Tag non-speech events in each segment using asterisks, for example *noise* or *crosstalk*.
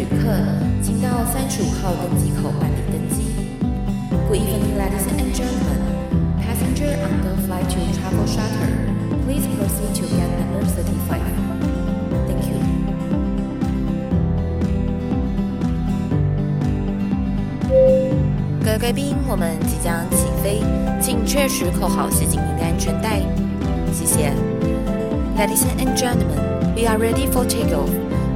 旅客，请到三十五号登机口办理登机。Good evening, ladies and gentlemen. Passenger on the flight to Travel Charter, please proceed to gate number thirty-five. Thank you. 各位贵宾，我们即将起飞，请确实扣好系紧您的安全带。谢谢。Ladies and gentlemen, we are ready for takeoff.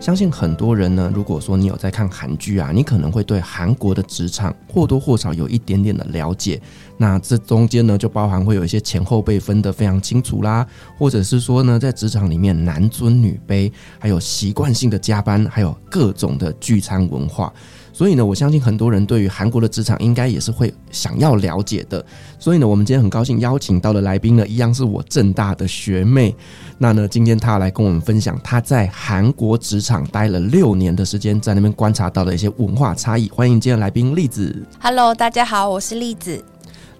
相信很多人呢，如果说你有在看韩剧啊，你可能会对韩国的职场或多或少有一点点的了解。那这中间呢，就包含会有一些前后辈分得非常清楚啦，或者是说呢，在职场里面男尊女卑，还有习惯性的加班，还有各种的聚餐文化。所以呢，我相信很多人对于韩国的职场应该也是会想要了解的。所以呢，我们今天很高兴邀请到的来宾呢，一样是我正大的学妹。那呢，今天她来跟我们分享她在韩国职场待了六年的时间，在那边观察到的一些文化差异。欢迎今天来宾栗子。Hello，大家好，我是栗子。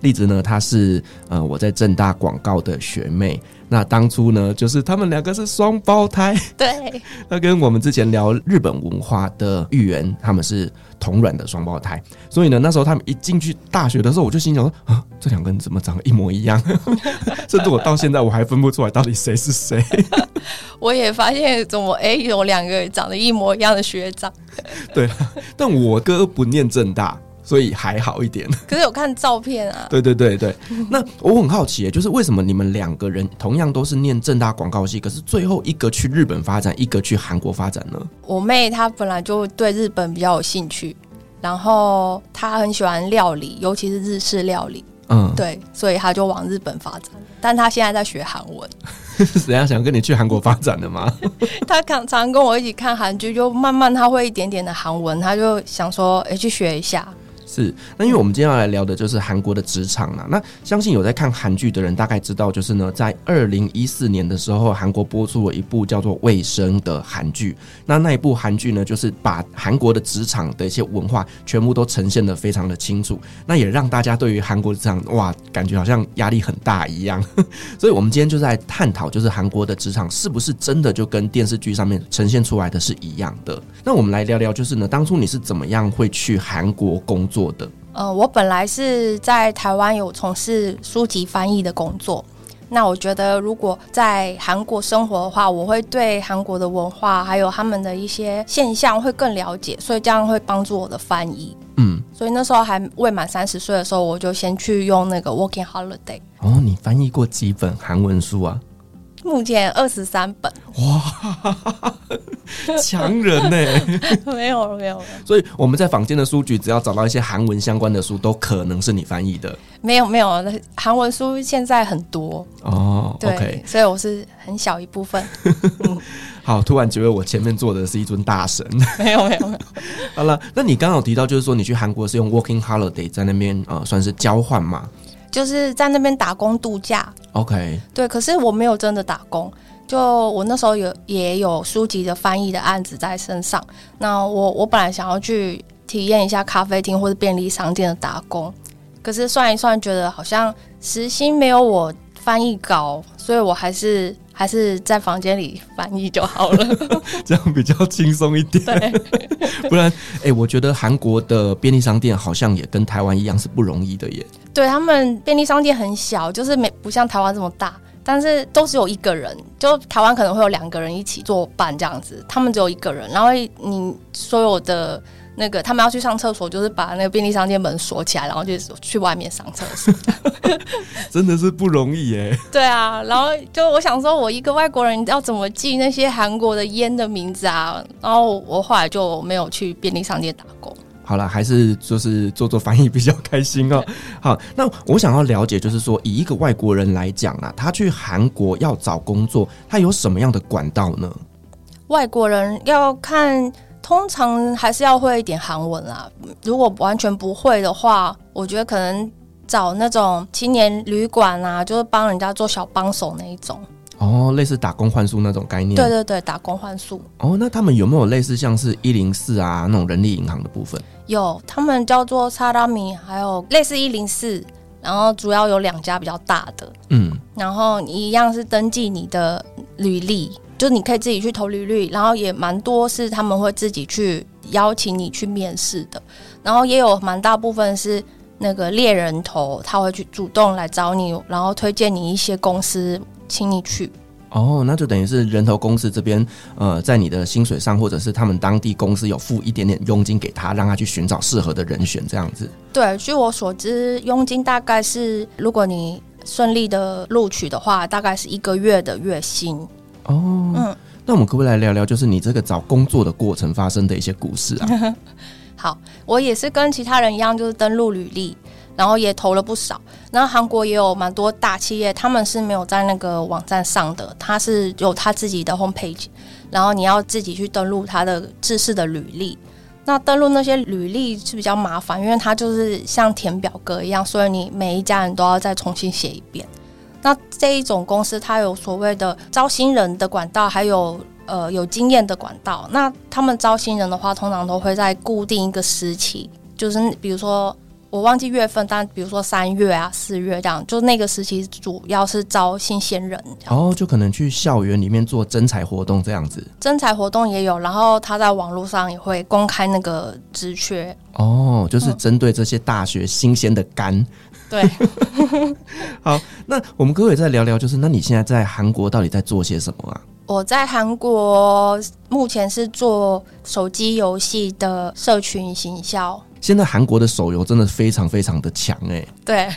栗子呢，她是呃我在正大广告的学妹。那当初呢，就是他们两个是双胞胎。*laughs* 对。那跟我们之前聊日本文化的芋圆，他们是。同卵的双胞胎，所以呢，那时候他们一进去大学的时候，我就心想说啊，这两个人怎么长得一模一样？*laughs* 甚至我到现在我还分不出来到底谁是谁。*laughs* 我也发现怎么哎、欸，有两个长得一模一样的学长。对，但我哥不念正大。所以还好一点，可是有看照片啊。*laughs* 对对对对，那我很好奇，就是为什么你们两个人同样都是念正大广告系，可是最后一个去日本发展，一个去韩国发展呢？我妹她本来就对日本比较有兴趣，然后她很喜欢料理，尤其是日式料理。嗯，对，所以她就往日本发展。但她现在在学韩文。*laughs* 谁要想跟你去韩国发展的吗？*laughs* 她常常跟我一起看韩剧，就慢慢她会一点点的韩文，她就想说，哎，去学一下。是，那因为我们今天要来聊的就是韩国的职场啦。那相信有在看韩剧的人大概知道，就是呢，在二零一四年的时候，韩国播出了一部叫做《卫生》的韩剧。那那一部韩剧呢，就是把韩国的职场的一些文化全部都呈现得非常的清楚。那也让大家对于韩国职场哇，感觉好像压力很大一样。*laughs* 所以，我们今天就在探讨，就是韩国的职场是不是真的就跟电视剧上面呈现出来的是一样的？那我们来聊聊，就是呢，当初你是怎么样会去韩国工作？做的，呃，我本来是在台湾有从事书籍翻译的工作。那我觉得，如果在韩国生活的话，我会对韩国的文化还有他们的一些现象会更了解，所以这样会帮助我的翻译。嗯，所以那时候还未满三十岁的时候，我就先去用那个 Working Holiday。哦，你翻译过几本韩文书啊？目前二十三本，哇，强人呢、*laughs* 欸？没有没有，所以我们在坊间的书局，只要找到一些韩文相关的书，都可能是你翻译的。没有没有，韩文书现在很多哦。对，okay、所以我是很小一部分。嗯、*laughs* 好，突然觉得我前面坐的是一尊大神。没有没有没有。*laughs* 好了，那你刚刚有提到，就是说你去韩国是用 Working Holiday 在那边呃，算是交换嘛？就是在那边打工度假，OK，对，可是我没有真的打工，就我那时候有也有书籍的翻译的案子在身上。那我我本来想要去体验一下咖啡厅或者便利商店的打工，可是算一算，觉得好像时薪没有我翻译高，所以我还是还是在房间里翻译就好了，*laughs* 这样比较轻松一点。对，*laughs* 不然，哎、欸，我觉得韩国的便利商店好像也跟台湾一样是不容易的耶。对，他们便利商店很小，就是没不像台湾这么大，但是都只有一个人。就台湾可能会有两个人一起作伴这样子，他们只有一个人。然后你所有的那个他们要去上厕所，就是把那个便利商店门锁起来，然后就去外面上厕所。*laughs* 真的是不容易耶。*laughs* 对啊，然后就我想说，我一个外国人要怎么记那些韩国的烟的名字啊？然后我后来就没有去便利商店打工。好了，还是就是做做翻译比较开心哦。好，那我想要了解，就是说以一个外国人来讲啊，他去韩国要找工作，他有什么样的管道呢？外国人要看，通常还是要会一点韩文啦。如果完全不会的话，我觉得可能找那种青年旅馆啊，就是帮人家做小帮手那一种。哦，类似打工换宿那种概念。对对对，打工换宿。哦，那他们有没有类似像是一零四啊那种人力银行的部分？有，他们叫做萨拉米，还有类似一零四，然后主要有两家比较大的。嗯，然后你一样是登记你的履历，就你可以自己去投履历，然后也蛮多是他们会自己去邀请你去面试的，然后也有蛮大部分是。那个猎人头他会去主动来找你，然后推荐你一些公司，请你去。哦，那就等于是人头公司这边，呃，在你的薪水上，或者是他们当地公司有付一点点佣金给他，让他去寻找适合的人选，这样子。对，据我所知，佣金大概是，如果你顺利的录取的话，大概是一个月的月薪。哦，嗯，那我们可不可以来聊聊，就是你这个找工作的过程发生的一些故事啊？*laughs* 好，我也是跟其他人一样，就是登录履历，然后也投了不少。然后韩国也有蛮多大企业，他们是没有在那个网站上的，他是有他自己的 homepage，然后你要自己去登录他的制式的履历。那登录那些履历是比较麻烦，因为它就是像填表格一样，所以你每一家人都要再重新写一遍。那这一种公司，它有所谓的招新人的管道，还有。呃，有经验的管道，那他们招新人的话，通常都会在固定一个时期，就是比如说我忘记月份，但比如说三月啊、四月这样，就那个时期主要是招新鲜人。哦，就可能去校园里面做征才活动这样子。征才活动也有，然后他在网络上也会公开那个职缺。哦，就是针对这些大学新鲜的肝。嗯、对。*laughs* 好，那我们可不可以再聊聊，就是那你现在在韩国到底在做些什么啊？我在韩国目前是做手机游戏的社群行销。现在韩国的手游真的非常非常的强哎。对，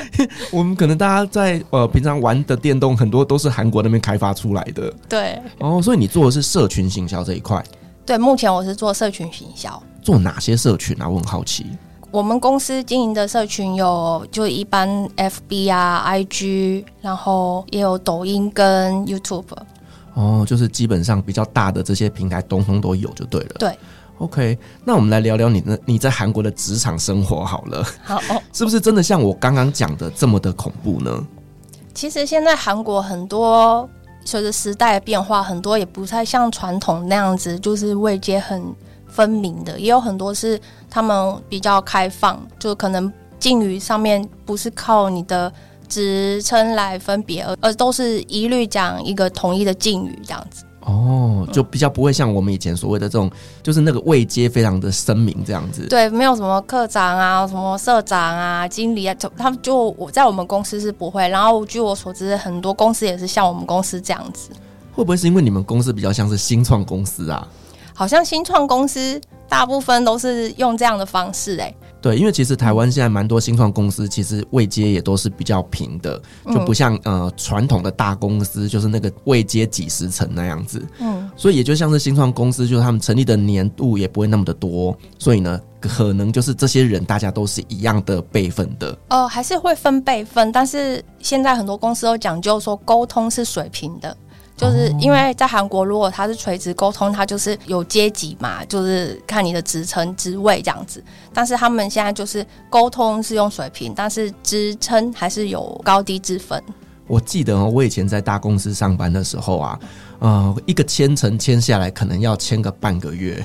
*laughs* 我们可能大家在呃平常玩的电动很多都是韩国那边开发出来的。对。哦，所以你做的是社群行销这一块。对，目前我是做社群行销。做哪些社群啊？我很好奇。我们公司经营的社群有就一般 FB 啊、IG，然后也有抖音跟 YouTube。哦，就是基本上比较大的这些平台，通通都有就对了。对，OK，那我们来聊聊你的你在韩国的职场生活好了。好哦，*laughs* 是不是真的像我刚刚讲的这么的恐怖呢？其实现在韩国很多随着时代的变化，很多也不太像传统那样子，就是位阶很分明的，也有很多是他们比较开放，就可能敬语上面不是靠你的。职称来分别，而而都是一律讲一个统一的敬语这样子。哦，就比较不会像我们以前所谓的这种，就是那个位阶非常的声明这样子。对，没有什么课长啊，什么社长啊，经理啊，就他们就我在我们公司是不会。然后据我所知，很多公司也是像我们公司这样子。会不会是因为你们公司比较像是新创公司啊？好像新创公司大部分都是用这样的方式哎、欸。对，因为其实台湾现在蛮多新创公司，其实位阶也都是比较平的，就不像呃传统的大公司，就是那个位阶几十层那样子。嗯，所以也就像是新创公司，就是他们成立的年度也不会那么的多，所以呢，可能就是这些人大家都是一样的辈分的。哦，还是会分辈分，但是现在很多公司都讲究说沟通是水平的。就是因为在韩国，如果他是垂直沟通，他就是有阶级嘛，就是看你的职称、职位这样子。但是他们现在就是沟通是用水平，但是职称还是有高低之分。我记得我以前在大公司上班的时候啊，呃，一个签层签下来可能要签个半个月，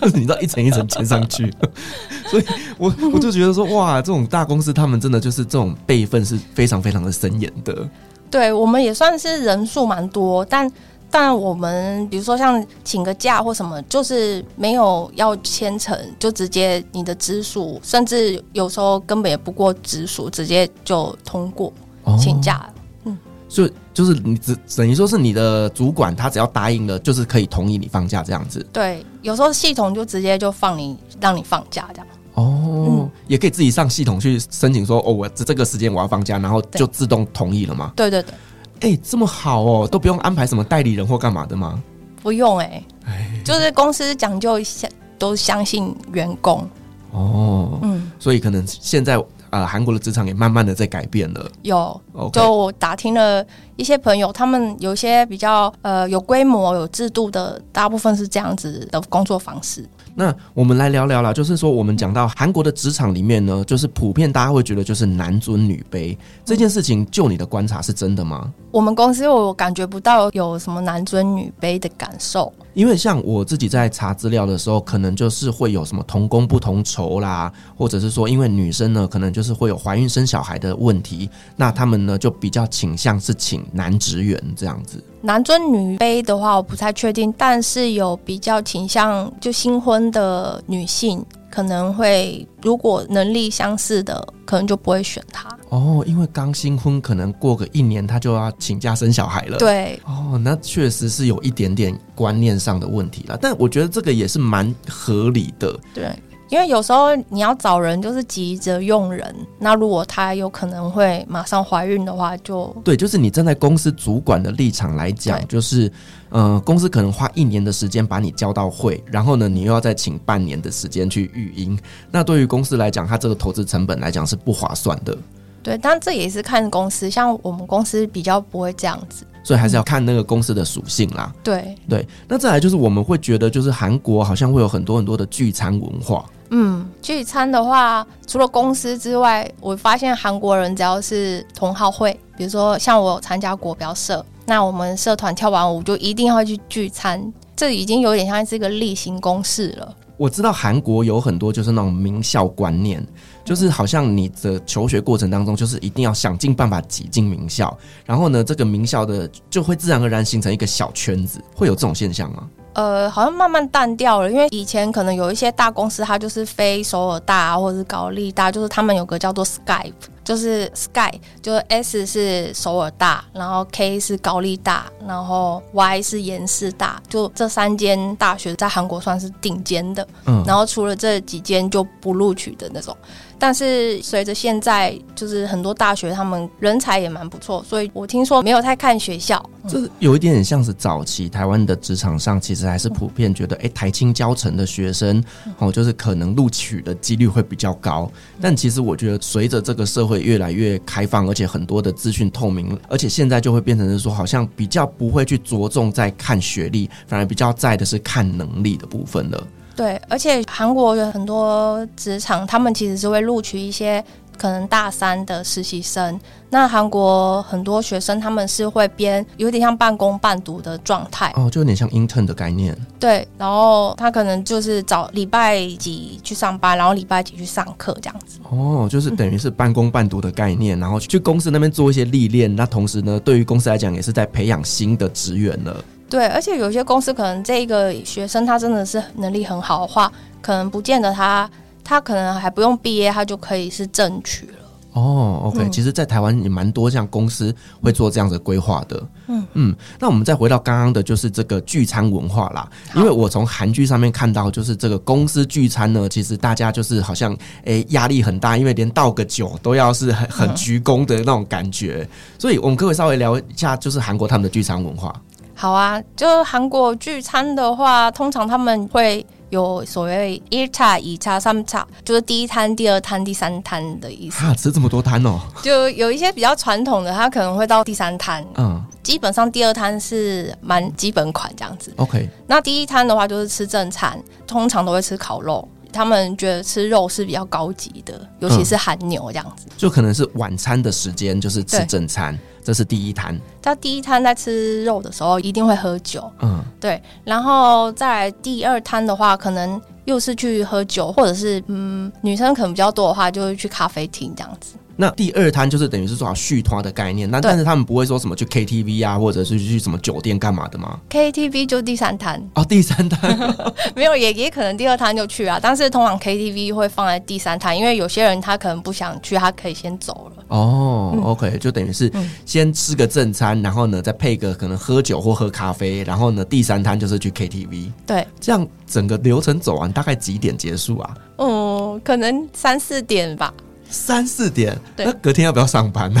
就 *laughs* 是你知道一层一层签上去，*laughs* 所以我我就觉得说哇，这种大公司他们真的就是这种辈分是非常非常的森严的。对，我们也算是人数蛮多，但但我们比如说像请个假或什么，就是没有要签呈，就直接你的直属，甚至有时候根本也不过直属，直接就通过请假。哦、嗯，所以就是你只等于说是你的主管，他只要答应了，就是可以同意你放假这样子。对，有时候系统就直接就放你让你放假这样。哦，嗯、也可以自己上系统去申请说，哦，我这这个时间我要放假，然后就自动同意了吗？对对对，哎、欸，这么好哦，都不用安排什么代理人或干嘛的吗？不用哎、欸，就是公司讲究相都相信员工。哦，嗯，所以可能现在呃，韩国的职场也慢慢的在改变了。有就我打听了一些朋友，他们有些比较呃有规模、有制度的，大部分是这样子的工作方式。那我们来聊聊啦，就是说我们讲到韩国的职场里面呢，就是普遍大家会觉得就是男尊女卑这件事情，就你的观察是真的吗？我们公司我感觉不到有什么男尊女卑的感受。因为像我自己在查资料的时候，可能就是会有什么同工不同酬啦，或者是说，因为女生呢，可能就是会有怀孕生小孩的问题，那他们呢就比较倾向是请男职员这样子。男尊女卑的话，我不太确定，但是有比较倾向就新婚的女性。可能会，如果能力相似的，可能就不会选他哦，因为刚新婚，可能过个一年他就要请假生小孩了。对，哦，那确实是有一点点观念上的问题了，但我觉得这个也是蛮合理的。对。因为有时候你要找人，就是急着用人。那如果她有可能会马上怀孕的话，就对，就是你站在公司主管的立场来讲，就是，呃，公司可能花一年的时间把你教到会，然后呢，你又要再请半年的时间去育婴。那对于公司来讲，它这个投资成本来讲是不划算的。对，但这也是看公司，像我们公司比较不会这样子，所以还是要看那个公司的属性啦。对对，那再来就是我们会觉得，就是韩国好像会有很多很多的聚餐文化。嗯，聚餐的话，除了公司之外，我发现韩国人只要是同好会，比如说像我参加国标社，那我们社团跳完舞就一定要去聚餐，这已经有点像是一个例行公事了。我知道韩国有很多就是那种名校观念，就是好像你的求学过程当中，就是一定要想尽办法挤进名校，然后呢，这个名校的就会自然而然形成一个小圈子，会有这种现象吗？呃，好像慢慢淡掉了，因为以前可能有一些大公司，它就是非首尔大或者是高丽大，就是他们有个叫做 Skype，就是 Sky，就是 S 是首尔大，然后 K 是高丽大，然后 Y 是延世大，就这三间大学在韩国算是顶尖的，嗯，然后除了这几间就不录取的那种。但是随着现在，就是很多大学他们人才也蛮不错，所以我听说没有太看学校，这有一点点像是早期台湾的职场上，其实还是普遍觉得，哎，台清交成的学生哦，就是可能录取的几率会比较高。但其实我觉得，随着这个社会越来越开放，而且很多的资讯透明，而且现在就会变成是说，好像比较不会去着重在看学历，反而比较在的是看能力的部分了。对，而且韩国有很多职场，他们其实是会录取一些可能大三的实习生。那韩国很多学生他们是会编，有点像半工半读的状态哦，就有点像 intern 的概念。对，然后他可能就是早礼拜几去上班，然后礼拜几去上课这样子。哦，就是等于是半工半读的概念，嗯、然后去公司那边做一些历练。那同时呢，对于公司来讲，也是在培养新的职员了。对，而且有些公司可能这个学生他真的是能力很好的话，可能不见得他他可能还不用毕业，他就可以是正取了。哦，OK，嗯，其实，在台湾也蛮多这样公司会做这样的规划的。嗯嗯，那我们再回到刚刚的，就是这个聚餐文化啦。因为我从韩剧上面看到，就是这个公司聚餐呢，其实大家就是好像诶压力很大，因为连倒个酒都要是很很鞠躬的那种感觉。所以我们可不可以稍微聊一下，就是韩国他们的聚餐文化。好啊就韩国聚餐的话通常他们会有所谓一菜一差三差就是第一摊第二摊第三摊的意思。啊吃这么多摊哦。就有一些比较传统的他可能会到第三摊。嗯。基本上第二摊是蛮基本款这样子。Ok 那第一摊的话就是吃正餐通常都会吃烤肉。他们觉得吃肉是比较高级的，尤其是韩牛这样子。就可能是晚餐的时间，就是吃正餐。这是第一摊，他第一摊在吃肉的时候一定会喝酒，嗯，对，然后再来第二摊的话，可能又是去喝酒，或者是嗯，女生可能比较多的话，就会去咖啡厅这样子。那第二摊就是等于是说好续摊的概念，那但是他们不会说什么去 KTV 啊，或者是去什么酒店干嘛的吗？KTV 就第三摊哦，第三摊 *laughs* 没有，也也可能第二摊就去啊，但是通常 KTV 会放在第三摊，因为有些人他可能不想去，他可以先走了。哦、嗯、，OK，就等于是先吃个正餐，然后呢再配个可能喝酒或喝咖啡，然后呢第三摊就是去 KTV。对，这样整个流程走完大概几点结束啊？嗯，可能三四点吧。三四点，那隔天要不要上班呢？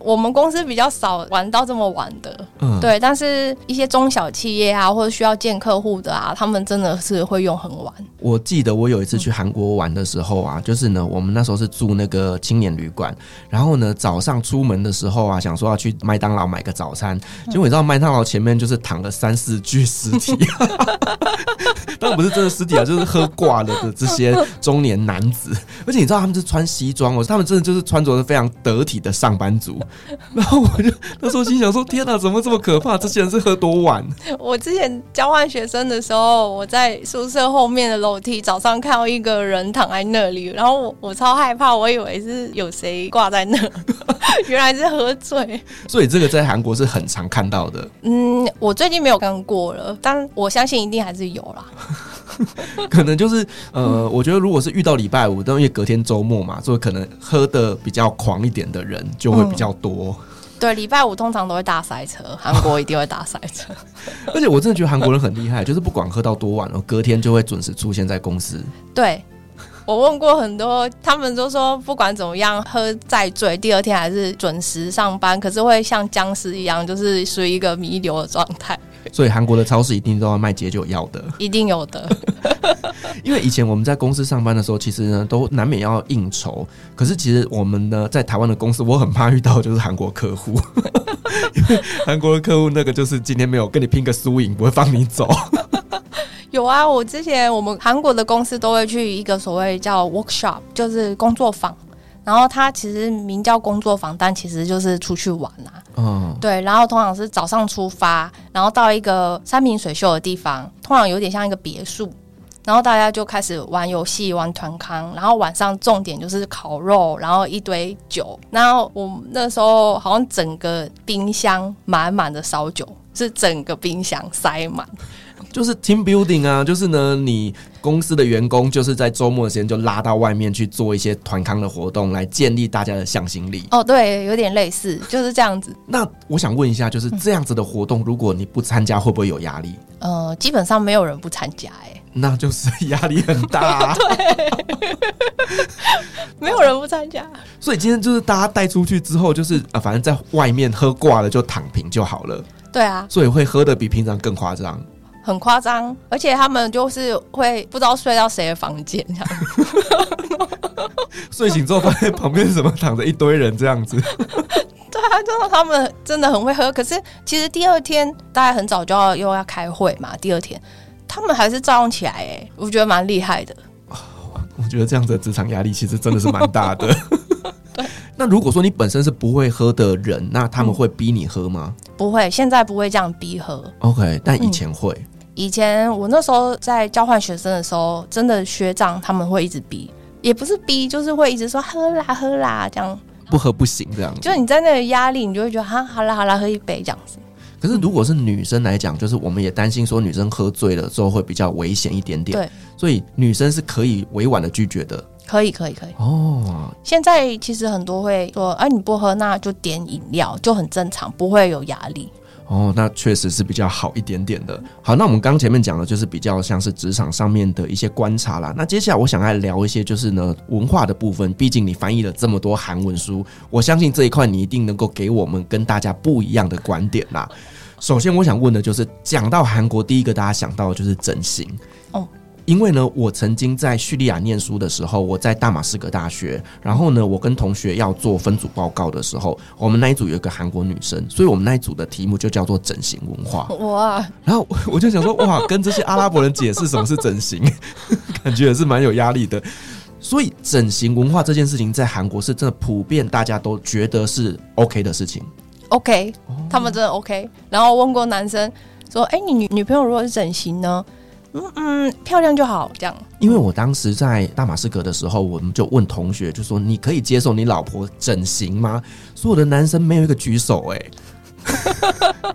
我们公司比较少玩到这么晚的，嗯，对。但是一些中小企业啊，或者需要见客户的啊，他们真的是会用很晚。我记得我有一次去韩国玩的时候啊，就是呢，我们那时候是住那个青年旅馆，然后呢，早上出门的时候啊，想说要去麦当劳买个早餐，结果你知道麦当劳前面就是躺了三四具尸体，*laughs* 当然不是真的尸体啊，就是喝挂了的这些中年男子，而且你知道他们是穿西装哦，他们真的就是穿着的非常得体的上班族，*laughs* 然后我就那时候心想说：天哪，怎么这么可怕？这些人是喝多晚？*laughs* 我之前交换学生的时候，我在宿舍后面的楼。梯早上看到一个人躺在那里，然后我我超害怕，我以为是有谁挂在那，*laughs* 原来是喝醉。所以这个在韩国是很常看到的。嗯，我最近没有看过了，但我相信一定还是有啦。可能就是呃，我觉得如果是遇到礼拜五，因为隔天周末嘛，所以可能喝的比较狂一点的人就会比较多。嗯对，礼拜五通常都会大塞车，*laughs* 韩国一定会大塞车。*laughs* 而且我真的觉得韩国人很厉害，就是不管喝到多晚哦，隔天就会准时出现在公司。对，我问过很多，他们都说不管怎么样，喝再醉，第二天还是准时上班，可是会像僵尸一样，就是属于一个弥留的状态。所以韩国的超市一定都要卖解酒药的，一定有的。*laughs* 因为以前我们在公司上班的时候，其实呢都难免要应酬。可是其实我们呢在台湾的公司，我很怕遇到就是韩国客户，*laughs* 因为韩国的客户那个就是今天没有跟你拼个输赢，不会放你走。*laughs* 有啊，我之前我们韩国的公司都会去一个所谓叫 workshop，就是工作坊。然后它其实名叫工作坊，但其实就是出去玩啊。嗯，对。然后通常是早上出发，然后到一个山明水秀的地方，通常有点像一个别墅。然后大家就开始玩游戏、玩团康。然后晚上重点就是烤肉，然后一堆酒。然后我们那时候好像整个冰箱满满的烧酒，是整个冰箱塞满。就是 team building 啊，就是呢，你公司的员工就是在周末的时间就拉到外面去做一些团康的活动，来建立大家的向心力。哦，对，有点类似，就是这样子。那我想问一下，就是这样子的活动，如果你不参加，会不会有压力？呃，基本上没有人不参加，哎，*laughs* 那就是压力很大啊。*laughs* 对，没有人不参加。*laughs* 所以今天就是大家带出去之后，就是啊，反正在外面喝挂了就躺平就好了。对啊，所以会喝的比平常更夸张。很夸张，而且他们就是会不知道睡到谁的房间这样，*laughs* 睡醒之后发现旁边怎么躺着一堆人这样子。*laughs* 对啊，就是他们真的很会喝。可是其实第二天大家很早就要又要开会嘛，第二天他们还是照样起来，哎，我觉得蛮厉害的。*laughs* 我觉得这样子的职场压力其实真的是蛮大的。对，那如果说你本身是不会喝的人，那他们会逼你喝吗？嗯，不会，现在不会这样逼喝。OK，但以前会。嗯以前我那时候在交换学生的时候，真的学长他们会一直逼，也不是逼，就是会一直说喝啦喝啦这样，不喝不行这样。就你在那个压力，你就会觉得哈好啦好啦喝一杯这样子。可是如果是女生来讲，就是我们也担心说女生喝醉了之后会比较危险一点点。对，所以女生是可以委婉的拒绝的。可以可以可以。哦，现在其实很多会说，哎、啊、你不喝那就点饮料，就很正常，不会有压力。哦，那确实是比较好一点点的。好，那我们刚前面讲的就是比较像是职场上面的一些观察啦。那接下来我想来聊一些就是呢文化的部分。毕竟你翻译了这么多韩文书，我相信这一块你一定能够给我们跟大家不一样的观点啦。首先，我想问的就是，讲到韩国，第一个大家想到的就是整形。哦。因为呢，我曾经在叙利亚念书的时候，我在大马士革大学。然后呢，我跟同学要做分组报告的时候，我们那一组有一个韩国女生，所以我们那一组的题目就叫做整形文化。*laughs* 哇！然后我就想说，哇，跟这些阿拉伯人解释什么是整形，感觉也是蛮有压力的。所以，整形文化这件事情在韩国是真的普遍，大家都觉得是 OK 的事情。OK，他们真的 OK。然后问过男生说：“哎，你女女朋友如果是整形呢？”嗯嗯，漂亮就好，这样。因为我当时在大马士革的时候，我们就问同学，就说你可以接受你老婆整形吗？所有的男生没有一个举手，哎。*laughs*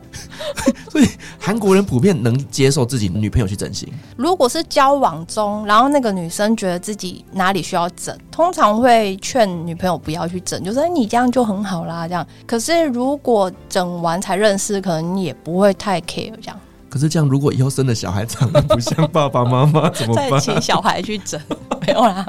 所以韩国人普遍能接受自己女朋友去整形。如果是交往中，然后那个女生觉得自己哪里需要整，通常会劝女朋友不要去整，就说你这样就很好啦，这样。可是如果整完才认识，可能也不会太 care 这样。可是这样，如果以后生的小孩长得不像爸爸妈妈，*laughs* 怎么办？再请小孩去整，*laughs* 没有啦。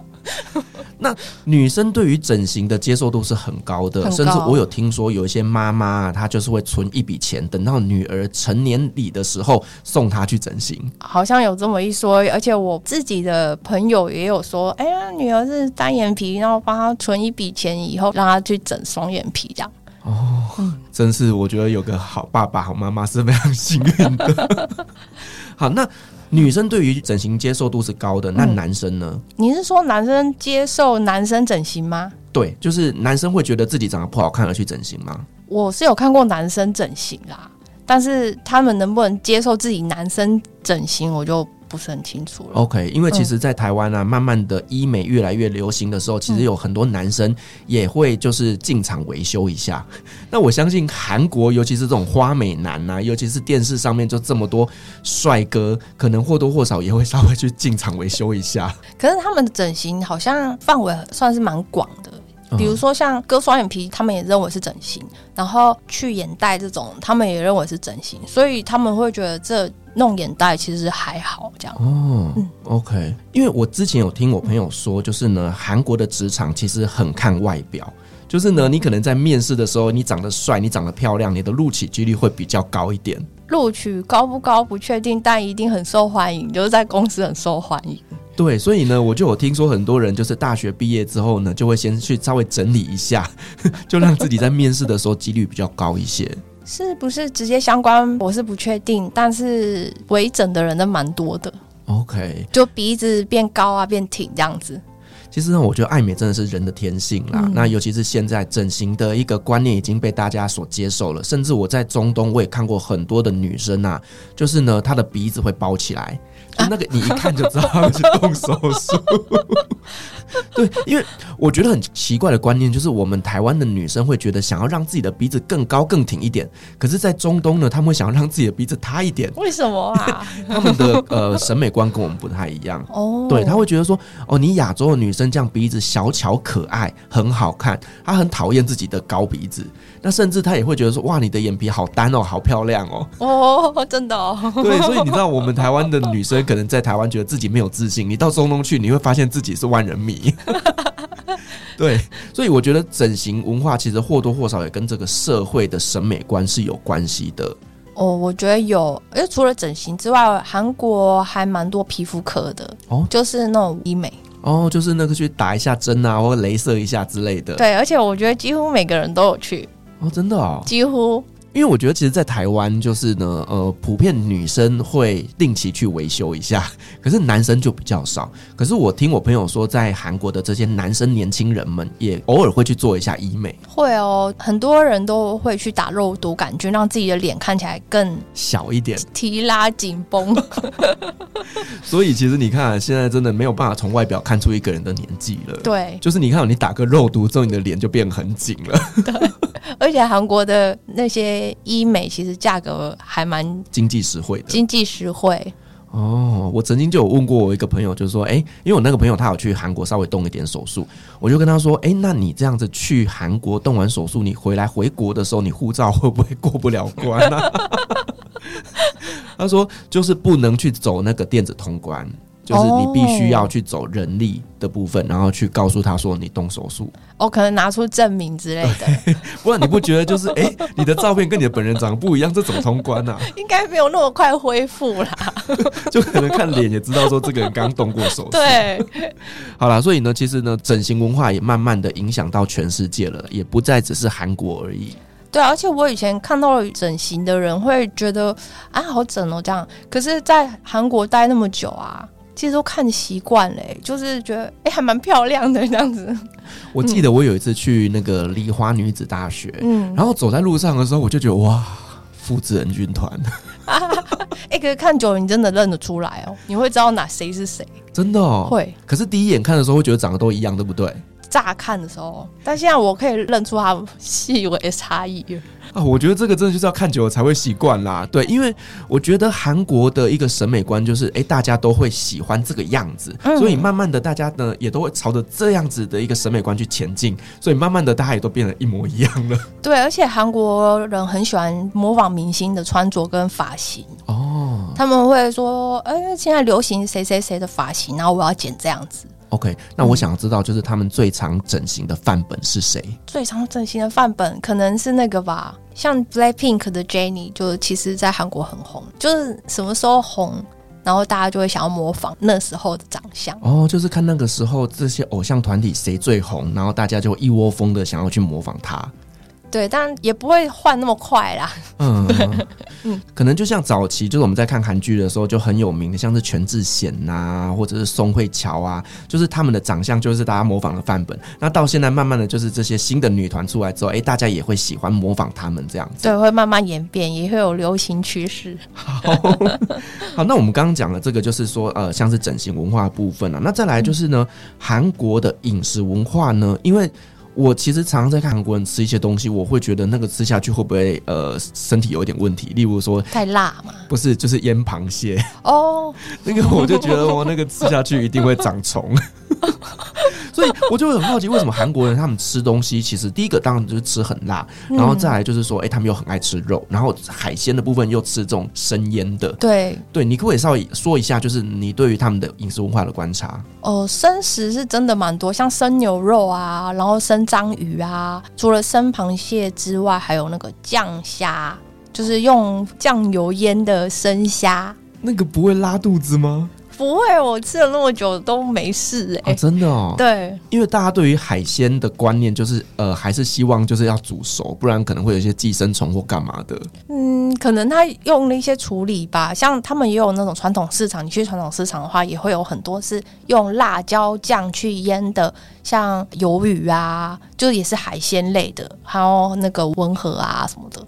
*laughs* 那女生对于整形的接受度是很高的，高甚至我有听说有一些妈妈，她就是会存一笔钱，等到女儿成年礼的时候送她去整形。好像有这么一说，而且我自己的朋友也有说，哎呀，女儿是单眼皮，然后帮她存一笔钱，以后让她去整双眼皮这样。哦，真是我觉得有个好爸爸、好妈妈是非常幸运的。*laughs* 好，那女生对于整形接受度是高的，那男生呢？你是说男生接受男生整形吗？对，就是男生会觉得自己长得不好看而去整形吗？我是有看过男生整形啦，但是他们能不能接受自己男生整形，我就。不是很清楚了。OK，因为其实，在台湾啊，慢慢的医美越来越流行的时候，其实有很多男生也会就是进场维修一下。*laughs* 那我相信韩国，尤其是这种花美男啊，尤其是电视上面就这么多帅哥，可能或多或少也会稍微去进场维修一下。*laughs* 可是他们的整形好像范围算是蛮广的。比如说像割双眼皮，他们也认为是整形；然后去眼袋这种，他们也认为是整形，所以他们会觉得这弄眼袋其实还好这样。哦，嗯，OK，因为我之前有听我朋友说，就是呢，韩国的职场其实很看外表，就是呢，你可能在面试的时候，你长得帅，你长得漂亮，你的录取几率会比较高一点。录取高不高不确定，但一定很受欢迎，就是在公司很受欢迎。对，所以呢，我就有听说很多人就是大学毕业之后呢，就会先去稍微整理一下，*laughs* 就让自己在面试的时候几率比较高一些。是不是直接相关？我是不确定，但是微整的人都蛮多的。OK，就鼻子变高啊，变挺这样子。其实呢，我觉得爱美真的是人的天性啦。嗯、那尤其是现在整形的一个观念已经被大家所接受了，甚至我在中东我也看过很多的女生啊，就是呢，她的鼻子会包起来。就那个你一看就知道他们是动手术，*laughs* 对，因为我觉得很奇怪的观念就是，我们台湾的女生会觉得想要让自己的鼻子更高更挺一点，可是，在中东呢，他们会想要让自己的鼻子塌一点。为什么啊？*laughs* 他们的呃审美观跟我们不太一样哦。对，他会觉得说，哦，你亚洲的女生这样鼻子小巧可爱，很好看，她很讨厌自己的高鼻子。那甚至他也会觉得说，哇，你的眼皮好单哦，好漂亮哦。哦，真的哦。对，所以你知道，我们台湾的女生。可能在台湾觉得自己没有自信，你到中东去，你会发现自己是万人迷。*laughs* 对，所以我觉得整形文化其实或多或少也跟这个社会的审美观是有关系的。哦，我觉得有，因为除了整形之外，韩国还蛮多皮肤科的哦，就是那种医美哦，就是那个去打一下针啊，或者镭射一下之类的。对，而且我觉得几乎每个人都有去哦，真的啊，几乎。因为我觉得，其实，在台湾就是呢，呃，普遍女生会定期去维修一下，*laughs* 可是男生就比较少。可是我听我朋友说，在韩国的这些男生年轻人们，也偶尔会去做一下医美。会哦，很多人都会去打肉毒杆菌，让自己的脸看起来更小一点，*laughs* 提拉紧绷。*laughs* 所以，其实你看，现在真的没有办法从外表看出一个人的年纪了。对，就是你看，你打个肉毒之后，你的脸就变很紧了。对。而且韩国的那些医美其实价格还蛮经济实惠的，经济实惠。哦，我曾经就有问过我一个朋友，就是说，哎，因为我那个朋友他有去韩国稍微动一点手术，我就跟他说，哎，那你这样子去韩国动完手术，你回来回国的时候，你护照会不会过不了关呢？*laughs* 他说，就是不能去走那个电子通关。就是你必须要去走人力的部分，然后去告诉他说你动手术，哦，可能拿出证明之类的，*laughs* 不然你不觉得就是哎、欸，你的照片跟你的本人长得不一样，这怎么通关啊？*laughs* 应该没有那么快恢复啦，*laughs* 就可能看脸也知道说这个人刚动过手术。对，好啦，所以呢，其实呢，整形文化也慢慢的影响到全世界了，也不再只是韩国而已。对，而且我以前看到了整形的人会觉得啊，好整哦这样，可是，在韩国待那么久啊。其实都看习惯嘞，就是觉得哎、欸，还蛮漂亮的这样子。*laughs* 我记得我有一次去那个梨花女子大学，嗯，然后走在路上的时候，我就觉得哇，复制人军团。哎、*laughs* 欸，可是看久了，你真的认得出来哦，你会知道哪谁是谁，真的哦，会。可是第一眼看的时候，会觉得长得都一样，对不对？乍看的时候，但现在我可以认出他细微的差异。啊，我觉得这个真的就是要看久了才会习惯啦。对，因为我觉得韩国的一个审美观就是，哎，大家都会喜欢这个样子，嗯，所以慢慢的大家呢也都会朝着这样子的一个审美观去前进，所以慢慢的大家也都变得一模一样了。对，而且韩国人很喜欢模仿明星的穿着跟发型哦，他们会说，哎，现在流行谁谁谁的发型，然后我要剪这样子。OK，那我想要知道，就是他们最常整形的范本是谁？最常整形的范本可能是那个吧，像 Blackpink 的 Jennie，就其实在韩国很红，就是什么时候红，然后大家就会想要模仿那时候的长相。哦，就是看那个时候这些偶像团体谁最红，然后大家就一窝蜂的想要去模仿他。对，但也不会换那么快啦。嗯嗯，可能就像早期，就是我们在看韩剧的时候就很有名的，像是全智贤呐，或者是宋慧乔啊，就是他们的长相就是大家模仿的范本。那到现在，慢慢的就是这些新的女团出来之后，哎，大家也会喜欢模仿他们这样子。对，会慢慢演变，也会有流行趋势。好，*laughs* 好，那我们刚刚讲的这个就是说，呃，像是整形文化的部分啊。那再来就是呢，韩国的饮食文化呢，因为。我其实常常在看韩国人吃一些东西，我会觉得那个吃下去会不会呃身体有一点问题？例如说太辣嘛？不是，就是腌螃蟹哦，那个我就觉得我那个吃下去一定会长虫。所以我就会很好奇，为什么韩国人他们吃东西，其实第一个当然就是吃很辣，然后再来就是说，哎、欸，他们又很爱吃肉，然后海鲜的部分又吃这种生腌的。对对，你可不可以稍微说一下，就是你对于他们的饮食文化的观察？哦，生食是真的蛮多，像生牛肉啊，然后生章鱼啊，除了生螃蟹之外，还有那个酱虾，就是用酱油腌的生虾。那个不会拉肚子吗？不会，我吃了那么久都没事哎、欸哦，真的哦。对，因为大家对于海鲜的观念就是，呃，还是希望就是要煮熟，不然可能会有一些寄生虫或干嘛的。嗯，可能他用了一些处理吧，像他们也有那种传统市场，你去传统市场的话，也会有很多是用辣椒酱去腌的，像鱿鱼啊，就也是海鲜类的，还有那个温和啊什么的。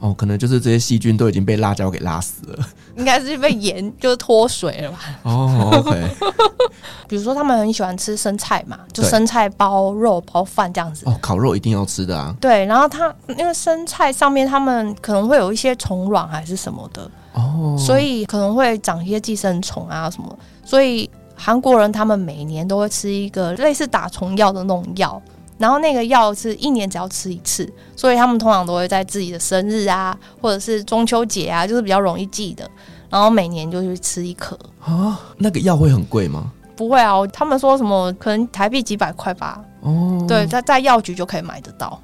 哦，可能就是这些细菌都已经被辣椒给拉死了，*laughs* 应该是被盐就是脱水了吧？哦，OK。*laughs* 比如说他们很喜欢吃生菜嘛，就生菜包肉包饭这样子。哦，烤肉一定要吃的啊。对，然后它因为生菜上面他们可能会有一些虫卵还是什么的哦，所以可能会长一些寄生虫啊什么，所以韩国人他们每年都会吃一个类似打虫药的那种药。然后那个药是一年只要吃一次，所以他们通常都会在自己的生日啊，或者是中秋节啊，就是比较容易记的。然后每年就去吃一颗啊。那个药会很贵吗？不会啊，他们说什么可能台币几百块吧。哦，对，在在药局就可以买得到。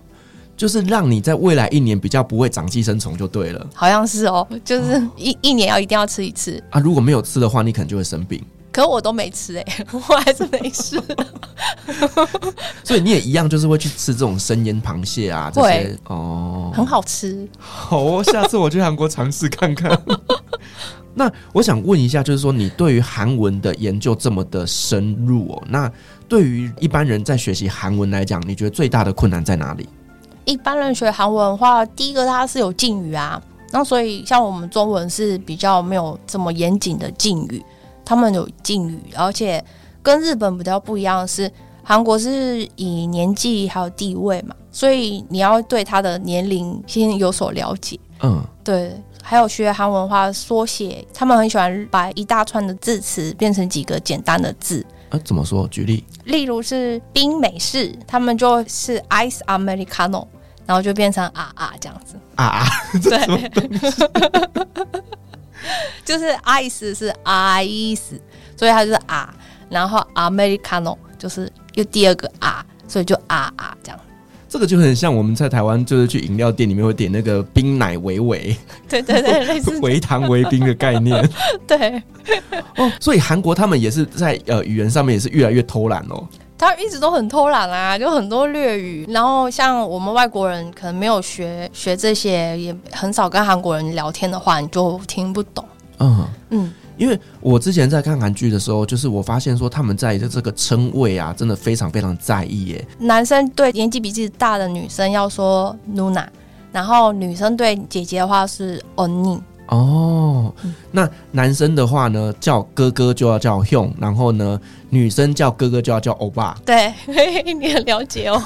就是让你在未来一年比较不会长寄生虫就对了。好像是哦，就是一、哦、一年要一定要吃一次啊。如果没有吃的话，你可能就会生病。可我都没吃哎、欸，*laughs* 我还是没吃。*laughs* 所以你也一样，就是会去吃这种生腌螃蟹啊，这些哦，很好吃。好哦，下次我去韩国尝试看看。*laughs* 那我想问一下，就是说你对于韩文的研究这么的深入哦，那对于一般人在学习韩文来讲，你觉得最大的困难在哪里？一般人学韩文的话，第一个它是有敬语啊，那所以像我们中文是比较没有这么严谨的敬语。他们有敬语，而且跟日本比较不一样的是，韩国是以年纪还有地位嘛，所以你要对他的年龄先有所了解。嗯，对。还有学韩文化缩写，他们很喜欢把一大串的字词变成几个简单的字。啊，怎么说？举例。例如是冰美式，他们就是 ice americano，然后就变成啊啊这样子。啊啊，对。*laughs* 就是 ice 是 ice，所以它就是啊，然后 Americano 就是又第二个啊，所以就啊啊这样。这个就很像我们在台湾，就是去饮料店里面会点那个冰奶维维，*laughs* 对对对，类似维 *laughs* 糖维冰的概念。对，哦，所以韩国他们也是在呃语言上面也是越来越偷懒哦。他一直都很偷懒啊，就很多略语。然后像我们外国人可能没有学学这些，也很少跟韩国人聊天的话，你就听不懂。嗯嗯，因为我之前在看韩剧的时候，就是我发现说他们在这个称谓啊，真的非常非常在意耶。男生对年纪比自己大的女生要说 Nuna，然后女生对姐姐的话是 Oni。哦，那男生的话呢，叫哥哥就要叫 Hong，然后呢，女生叫哥哥就要叫欧巴。对，你很了解哦。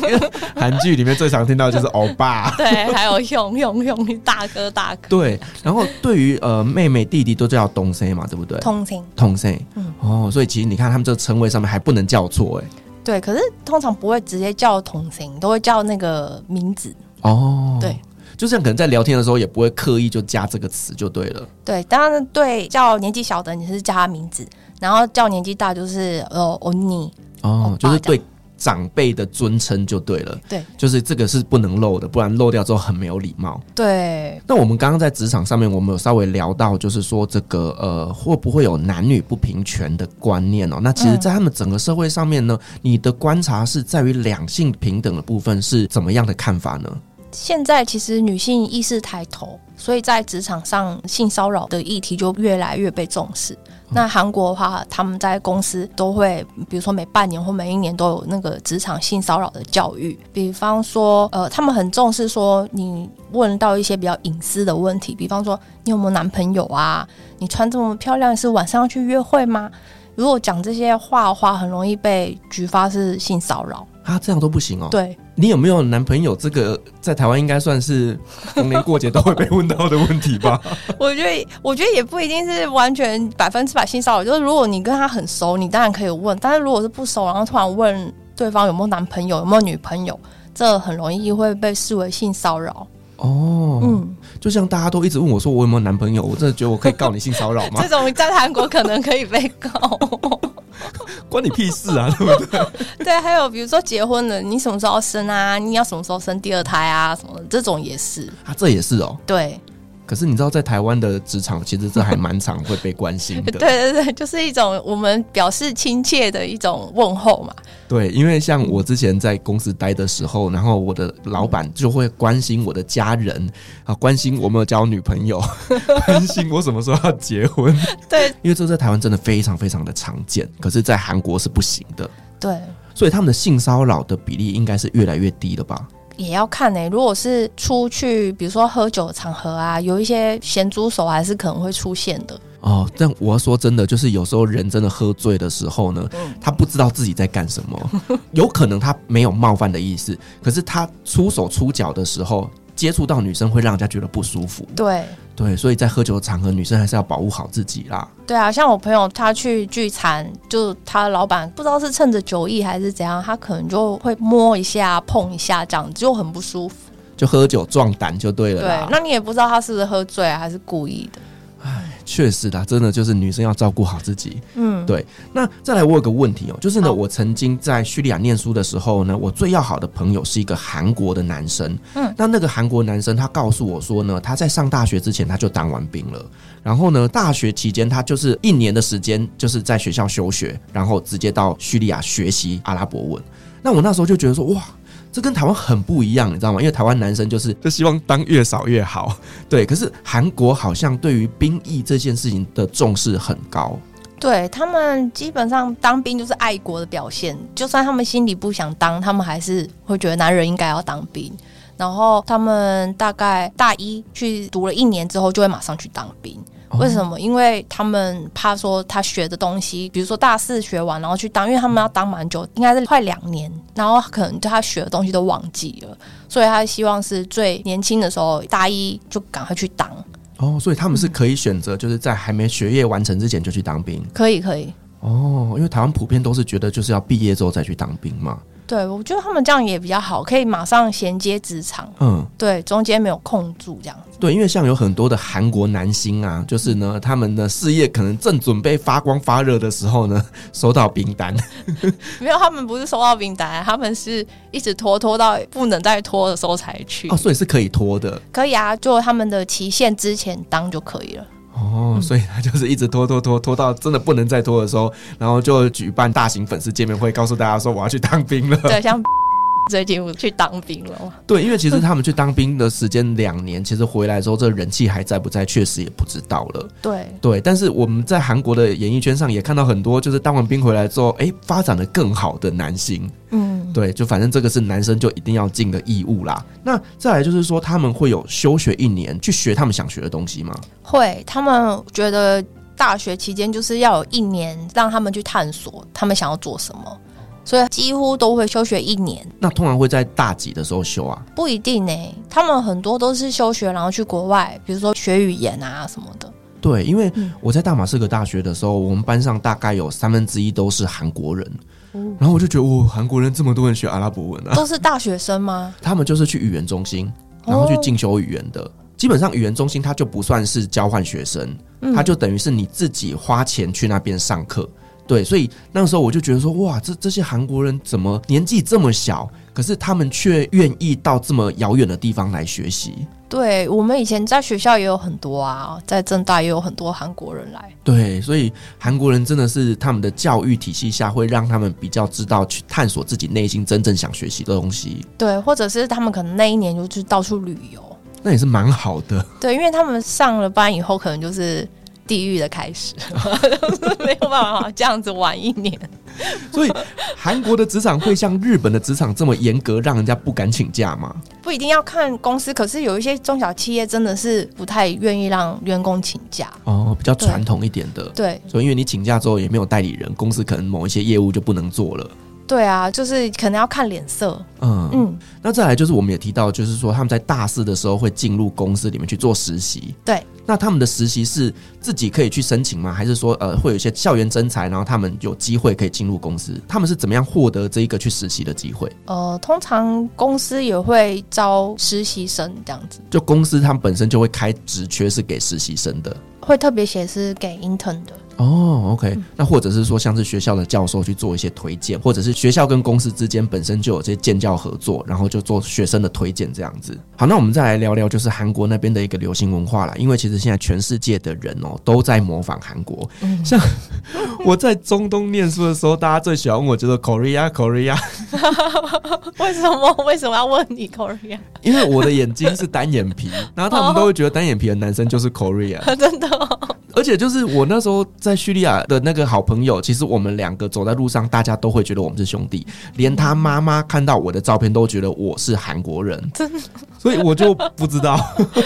*laughs* 韩剧里面最常听到就是欧巴。对，还有 Hong Hong Hong，大哥大哥。对，然后对于呃妹妹弟弟都叫同声嘛，对不对？同声，同声。嗯。哦，所以其实你看他们这个称谓上面还不能叫错哎。对，可是通常不会直接叫同声，都会叫那个名字。哦。对。就像可能在聊天的时候，也不会刻意就加这个词就对了。对，当然对叫年纪小的你是叫他名字，然后叫年纪大就是呃哦你哦，就是对。长辈的尊称就对了，对，就是这个是不能漏的，不然漏掉之后很没有礼貌。对。那我们刚刚在职场上面，我们有稍微聊到，就是说这个呃，会不会有男女不平权的观念哦？那其实，在他们整个社会上面呢，嗯、你的观察是在于两性平等的部分是怎么样的看法呢？现在其实女性意识抬头，所以在职场上性骚扰的议题就越来越被重视。那韩国的话，他们在公司都会，比如说每半年或每一年都有那个职场性骚扰的教育。比方说，呃，他们很重视说，你问到一些比较隐私的问题，比方说你有没有男朋友啊？你穿这么漂亮是晚上要去约会吗？如果讲这些话的话，很容易被举发是性骚扰。啊，这样都不行哦。对，你有没有男朋友？这个在台湾应该算是逢年过节都会被问到的问题吧？*laughs* 我觉得，我觉得也不一定是完全百分之百性骚扰。就是如果你跟他很熟，你当然可以问；但是如果是不熟，然后突然问对方有没有男朋友、有没有女朋友，这很容易会被视为性骚扰。哦，嗯，就像大家都一直问我说我有没有男朋友，我真的觉得我可以告你性骚扰吗？*laughs* 这种在韩国可能可以被告。*laughs* 关你屁事啊，对不对？*laughs* 对，还有比如说结婚了，你什么时候生啊？你要什么时候生第二胎啊？什么的这种也是啊，这也是哦。对。可是你知道，在台湾的职场，其实这还蛮常会被关心的。*laughs* 对对对，就是一种我们表示亲切的一种问候嘛。对，因为像我之前在公司待的时候，然后我的老板就会关心我的家人啊，关心我没有交女朋友，*laughs* 关心我什么时候要结婚。对，因为这在台湾真的非常非常的常见，可是，在韩国是不行的。对，所以他们的性骚扰的比例应该是越来越低了吧？也要看呢、欸，如果是出去，比如说喝酒的场合啊，有一些咸猪手还是可能会出现的。哦，但我要说真的，就是有时候人真的喝醉的时候呢，嗯、他不知道自己在干什么，有可能他没有冒犯的意思，可是他出手出脚的时候。接触到女生会让人家觉得不舒服，对对，所以在喝酒的场合，女生还是要保护好自己啦。对啊，像我朋友他去聚餐，就他老板不知道是趁着酒意还是怎样，他可能就会摸一下、碰一下，这样就很不舒服。就喝酒壮胆就对了。对，那你也不知道他是不是喝醉还是故意的。确实的，真的就是女生要照顾好自己。嗯，对。那再来，我有个问题哦，就是呢，我曾经在叙利亚念书的时候呢，我最要好的朋友是一个韩国的男生。嗯，那那个韩国男生他告诉我说呢，他在上大学之前他就当完兵了，然后呢，大学期间他就是一年的时间就是在学校休学，然后直接到叙利亚学习阿拉伯文。那我那时候就觉得说，哇。这跟台湾很不一样，你知道吗？因为台湾男生就是就希望当越少越好，*laughs* 对。可是韩国好像对于兵役这件事情的重视很高，对，他们基本上当兵就是爱国的表现，就算他们心里不想当，他们还是会觉得男人应该要当兵。然后他们大概大一去读了一年之后，就会马上去当兵。为什么？因为他们怕说他学的东西，比如说大四学完，然后去当，因为他们要当蛮久，应该是快两年，然后可能就他学的东西都忘记了，所以他希望是最年轻的时候，大一就赶快去当。哦，所以他们是可以选择，就是在还没学业完成之前就去当兵。可以，可以。哦，因为台湾普遍都是觉得就是要毕业之后再去当兵嘛。对，我觉得他们这样也比较好，可以马上衔接职场。嗯，对，中间没有空住这样子。对，因为像有很多的韩国男星啊，就是呢，他们的事业可能正准备发光发热的时候呢，*laughs* 收到兵单。*laughs* 没有，他们不是收到兵单，他们是一直拖拖到不能再拖的时候才去。哦，所以是可以拖的。可以啊，就他们的期限之前当就可以了。哦，所以他就是一直拖拖拖拖到真的不能再拖的时候，然后就举办大型粉丝见面会，告诉大家说我要去当兵了。对，像。最近去当兵了。对，因为其实他们去当兵的时间两年，其实回来之后，这人气还在不在，确实也不知道了。对对，但是我们在韩国的演艺圈上也看到很多，就是当完兵回来之后，哎，发展的更好的男星。嗯，对，就反正这个是男生就一定要尽的义务啦。那再来就是说，他们会有休学一年去学他们想学的东西吗？会，他们觉得大学期间就是要有一年让他们去探索他们想要做什么。所以几乎都会休学一年。那通常会在大几的时候休啊？不一定呢、欸，他们很多都是休学，然后去国外，比如说学语言啊什么的。对，因为我在大马士革大学的时候，我们班上大概有三分之一都是韩国人，嗯、然后我就觉得，哦，韩国人这么多人学阿拉伯文啊？都是大学生吗？他们就是去语言中心，然后去进修语言的。基本上语言中心它就不算是交换学生，嗯、它就等于是你自己花钱去那边上课。对，所以那个时候我就觉得说，哇，这这些韩国人怎么年纪这么小，可是他们却愿意到这么遥远的地方来学习。对，我们以前在学校也有很多啊，在政大也有很多韩国人来。对，所以韩国人真的是他们的教育体系下会让他们比较知道去探索自己内心真正想学习的东西。对，或者是他们可能那一年就去到处旅游，那也是蛮好的。对，因为他们上了班以后，可能就是。地狱的开始，*laughs* 没有办法这样子玩一年。所以，韩国的职场会像日本的职场这么严格，让人家不敢请假吗？不一定要看公司，可是有一些中小企业真的是不太愿意让员工请假。哦，比较传统一点的。对，所以因为你请假之后也没有代理人，公司可能某一些业务就不能做了。对啊，就是可能要看脸色。嗯嗯，那再来就是我们也提到，就是说他们在大四的时候会进入公司里面去做实习。对，那他们的实习是自己可以去申请吗？还是说呃会有一些校园征才，然后他们有机会可以进入公司？他们是怎么样获得这一个去实习的机会？呃，通常公司也会招实习生这样子。就公司他们本身就会开职缺是给实习生的，会特别写是给 intern 的。哦，OK，嗯，那或者是说，像是学校的教授去做一些推荐，或者是学校跟公司之间本身就有这些建教合作，然后就做学生的推荐这样子。好，那我们再来聊聊，就是韩国那边的一个流行文化啦。因为其实现在全世界的人哦都在模仿韩国，嗯、像我在中东念书的时候，大家最喜欢问我就是 Korea Korea，*laughs* 为什么？为什么要问你 Korea？因为我的眼睛是单眼皮，然后他们都会觉得单眼皮的男生就是 Korea，*laughs* 真的、哦。而且就是我那时候在叙利亚的那个好朋友，其实我们两个走在路上，大家都会觉得我们是兄弟，连他妈妈看到我的照片都觉得我是韩国人，真的，所以我就不知道，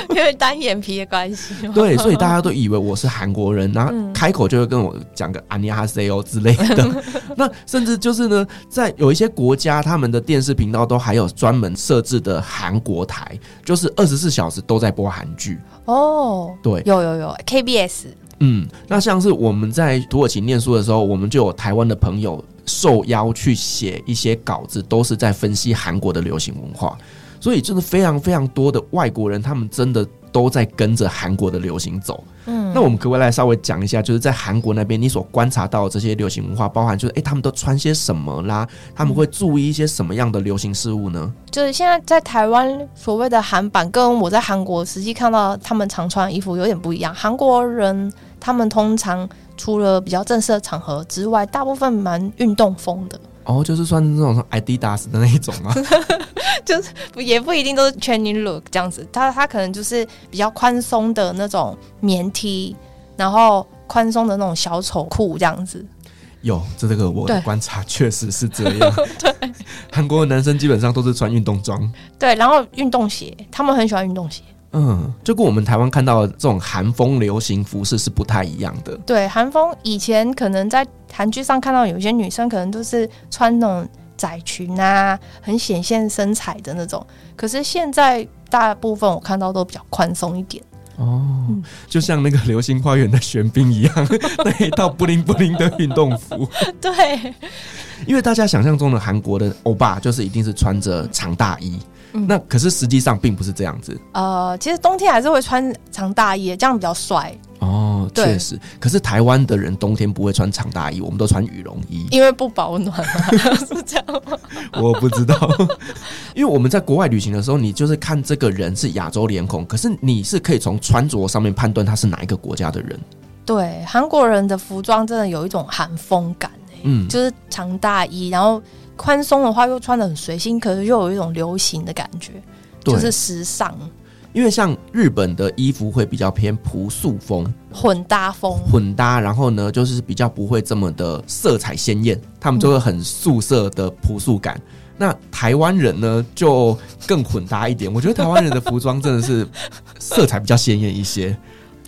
因为单眼皮的关系，对，所以大家都以为我是韩国人，然后开口就会跟我讲个阿尼哈塞哦之类的，*laughs* 那甚至就是呢，在有一些国家，他们的电视频道都还有专门设置的韩国台，就是二十四小时都在播韩剧。哦，对，有有有，KBS，嗯，那像是我们在土耳其念书的时候，我们就有台湾的朋友受邀去写一些稿子，都是在分析韩国的流行文化，所以真的非常非常多的外国人，他们真的都在跟着韩国的流行走。嗯，那我们可不可以来稍微讲一下，就是在韩国那边你所观察到这些流行文化，包含就是哎，他们都穿些什么啦？他们会注意一些什么样的流行事物呢？就是现在在台湾所谓的韩版，跟我在韩国实际看到他们常穿的衣服有点不一样。韩国人。他们通常除了比较正式的场合之外，大部分蛮运动风的。哦，就是算那种 Adidas 的那一种吗，*laughs* 就是也不一定都是 training look 这样子。他他可能就是比较宽松的那种棉 T，然后宽松的那种小丑裤这样子。有，这这个我的观察确实是这样。对，韩国的男生基本上都是穿运动装。对，然后运动鞋，他们很喜欢运动鞋。嗯，就跟我们台湾看到的这种韩风流行服饰是不太一样的。对，韩风以前可能在韩剧上看到有些女生可能都是穿那种窄裙啊，很显现身材的那种。可是现在大部分我看到都比较宽松一点。哦，就像那个《流星花园》的玄彬一样，*laughs* 那一套布灵布灵的运动服。*laughs* 对，因为大家想象中的韩国的欧巴就是一定是穿着长大衣。嗯、那可是实际上并不是这样子。呃，其实冬天还是会穿长大衣，这样比较帅。哦，确实。可是台湾的人冬天不会穿长大衣，我们都穿羽绒衣，因为不保暖嘛，*laughs* 是这样吗？我不知道，因为我们在国外旅行的时候，你就是看这个人是亚洲脸孔，可是你是可以从穿着上面判断他是哪一个国家的人。对，韩国人的服装真的有一种韩风感，嗯，就是长大衣，然后。宽松的话又穿的很随性，可是又有一种流行的感觉，就是时尚。因为像日本的衣服会比较偏朴素风、混搭风、混搭，然后呢，就是比较不会这么的色彩鲜艳，他们就会很素色的朴素感。嗯、那台湾人呢，就更混搭一点。我觉得台湾人的服装真的是色彩比较鲜艳一些。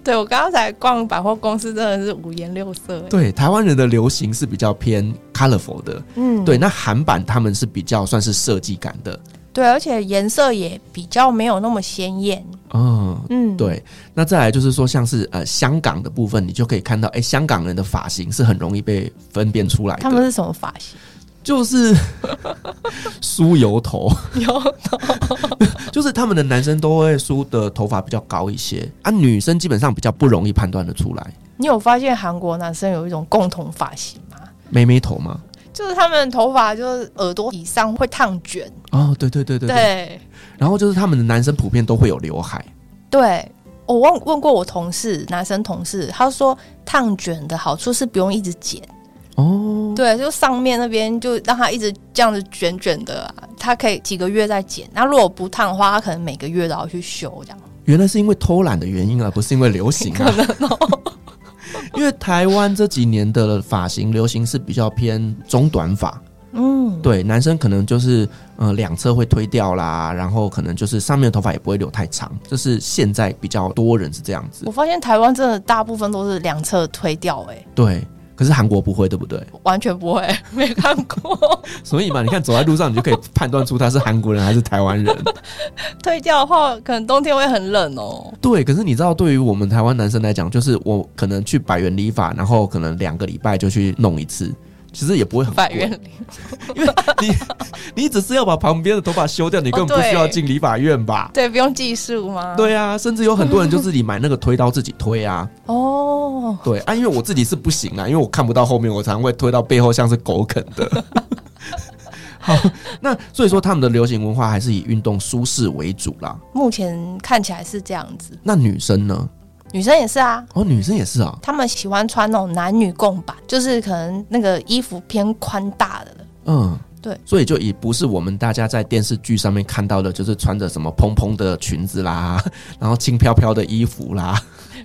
对，我刚刚才逛百货公司，真的是五颜六色。对，台湾人的流行是比较偏 colorful 的，嗯，对。那韩版他们是比较算是设计感的，对，而且颜色也比较没有那么鲜艳。嗯嗯，对。那再来就是说，像是呃香港的部分，你就可以看到，哎，香港人的发型是很容易被分辨出来的。他们是什么发型？就是 *laughs* 梳油头，油头，*laughs* 就是他们的男生都会梳的头发比较高一些啊，女生基本上比较不容易判断得出来。你有发现韩国男生有一种共同发型吗？妹妹头吗？就是他们头发就是耳朵以上会烫卷哦，对对对对对，对。然后就是他们的男生普遍都会有刘海。对，我问问过我同事，男生同事，他说烫卷的好处是不用一直剪。哦，对，就上面那边就让他一直这样子卷卷的，他可以几个月再剪。那如果不烫的话，他可能每个月都要去修这样。原来是因为偷懒的原因啊，不是因为流行啊。*laughs* 可能哦，因为台湾这几年的发型流行是比较偏中短发。嗯，对，男生可能就是呃两侧会推掉啦，然后可能就是上面的头发也不会留太长，就是现在比较多人是这样子。我发现台湾真的大部分都是两侧推掉，欸，哎，对。可是韩国不会，对不对？完全不会，*laughs* 没看过。*laughs* 所以嘛，你看走在路上，你就可以判断出他是韩国人还是台湾人。*laughs* 退掉的话，可能冬天会很冷哦。对，可是你知道，对于我们台湾男生来讲，就是我可能去百元理发，然后可能两个礼拜就去弄一次。其实也不会很贵，因为你 *laughs* 你只是要把旁边的头发修掉，你根本不需要进理发院吧？对，不用技术吗？对啊，甚至有很多人就自己买那个推刀自己推啊。哦，对啊，因为我自己是不行啊，因为我看不到后面，我常常会推到背后，像是狗啃的。*laughs* 好，那所以说他们的流行文化还是以运动舒适为主啦。目前看起来是这样子。那女生呢？女生也是啊，哦，女生也是啊，他们喜欢穿那种男女共版，就是可能那个衣服偏宽大的。嗯，对，所以就也不是我们大家在电视剧上面看到的，就是穿着什么蓬蓬的裙子啦，*laughs* 然后轻飘飘的衣服啦。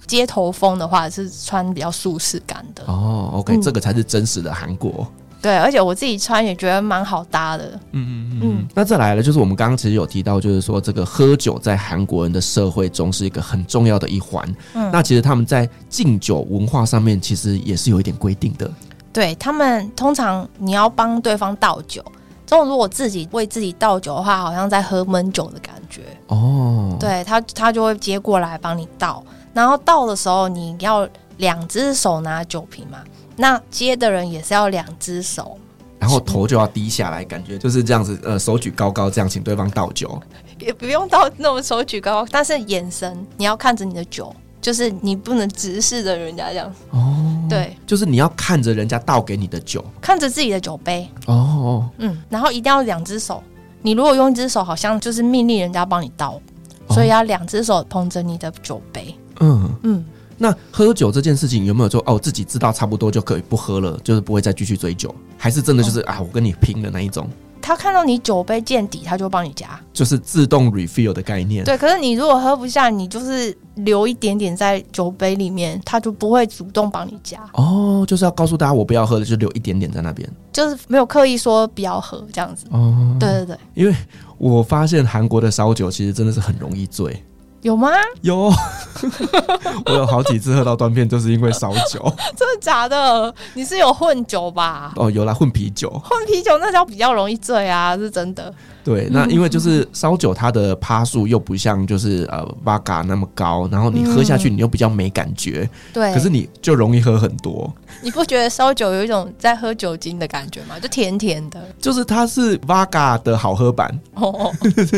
街头风的话是穿比较舒适感的。哦，OK，嗯，这个才是真实的韩国。对，而且我自己穿也觉得蛮好搭的。嗯嗯嗯嗯。那再来了，就是我们刚刚其实有提到，就是说这个喝酒在韩国人的社会中是一个很重要的一环。嗯。那其实他们在敬酒文化上面，其实也是有一点规定的。对，他们通常你要帮对方倒酒，这种如果自己为自己倒酒的话，好像在喝闷酒的感觉。哦。对他，他就会接过来帮你倒，然后倒的时候你要两只手拿酒瓶嘛。那接的人也是要两只手，然后头就要低下来，感觉就是这样子，呃，手举高高，这样请对方倒酒，也不用到那种手举高高，但是眼神你要看着你的酒，就是你不能直视着人家这样。哦，对，就是你要看着人家倒给你的酒，看着自己的酒杯。哦，嗯，然后一定要两只手，你如果用一只手，好像就是命令人家帮你倒，所以要两只手捧着你的酒杯。嗯嗯。那喝酒这件事情有没有说哦，自己知道差不多就可以不喝了，就是不会再继续追酒，还是真的就是、哦、啊，我跟你拼的那一种？他看到你酒杯见底，他就帮你加，就是自动 refill 的概念。对，可是你如果喝不下，你就是留一点点在酒杯里面，他就不会主动帮你加。哦，就是要告诉大家我不要喝了，就留一点点在那边，就是没有刻意说不要喝这样子。哦，对对对，因为我发现韩国的烧酒其实真的是很容易醉。有吗？有，*laughs* 我有好几次喝到断片，就是因为烧酒。*laughs* 真的假的？你是有混酒吧？哦，有啦，混啤酒。混啤酒那叫比较容易醉啊，是真的。对，那因为就是烧酒，它的趴数又不像就是呃 Vodka 那么高，然后你喝下去你又比较没感觉。对、嗯。可是你就容易喝很多。你不觉得烧酒有一种在喝酒精的感觉吗？就甜甜的。就是它是 Vodka 的好喝版。哦。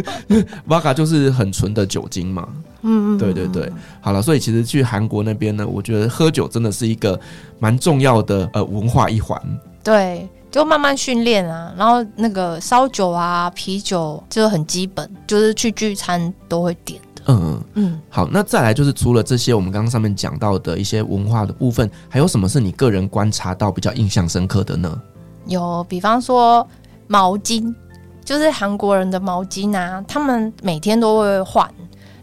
*laughs* Vodka 就是很纯的酒精嘛。嗯，对对对，好了，所以其实去韩国那边呢，我觉得喝酒真的是一个蛮重要的呃文化一环。对，就慢慢训练啊，然后那个烧酒啊、啤酒就很基本，就是去聚餐都会点的。嗯嗯嗯。好，那再来就是除了这些我们刚刚上面讲到的一些文化的部分，还有什么是你个人观察到比较印象深刻的呢？有，比方说毛巾，就是韩国人的毛巾啊，他们每天都会换。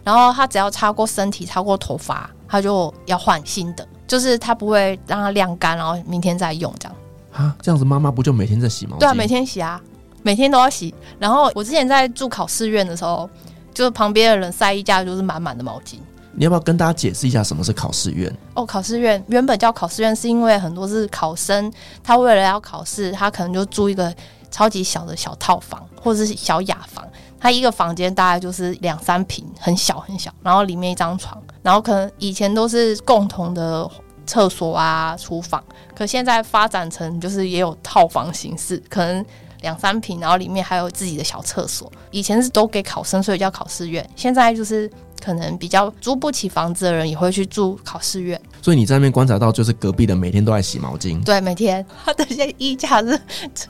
然后他只要擦过身体、擦过头发，他就要换新的，就是他不会让它晾干，然后明天再用这样。啊，这样子妈妈不就每天在洗毛巾？对啊，每天洗啊，每天都要洗。然后我之前在住考试院的时候，就是旁边的人塞一架就是满满的毛巾。你要不要跟大家解释一下什么是考试院？哦，考试院原本叫考试院，是因为很多是考生，他为了要考试，他可能就租一个超级小的小套房或者是小雅房。他一个房间大概就是两三平，很小很小，然后里面一张床，然后可能以前都是共同的厕所啊、厨房。可现在发展成就是也有套房形式，可能两三平，然后里面还有自己的小厕所。以前是都给考生，所以叫考试院。现在就是。可能比较租不起房子的人也会去住考试院，所以你在那边观察到，就是隔壁的每天都在洗毛巾。对，每天他的些衣架是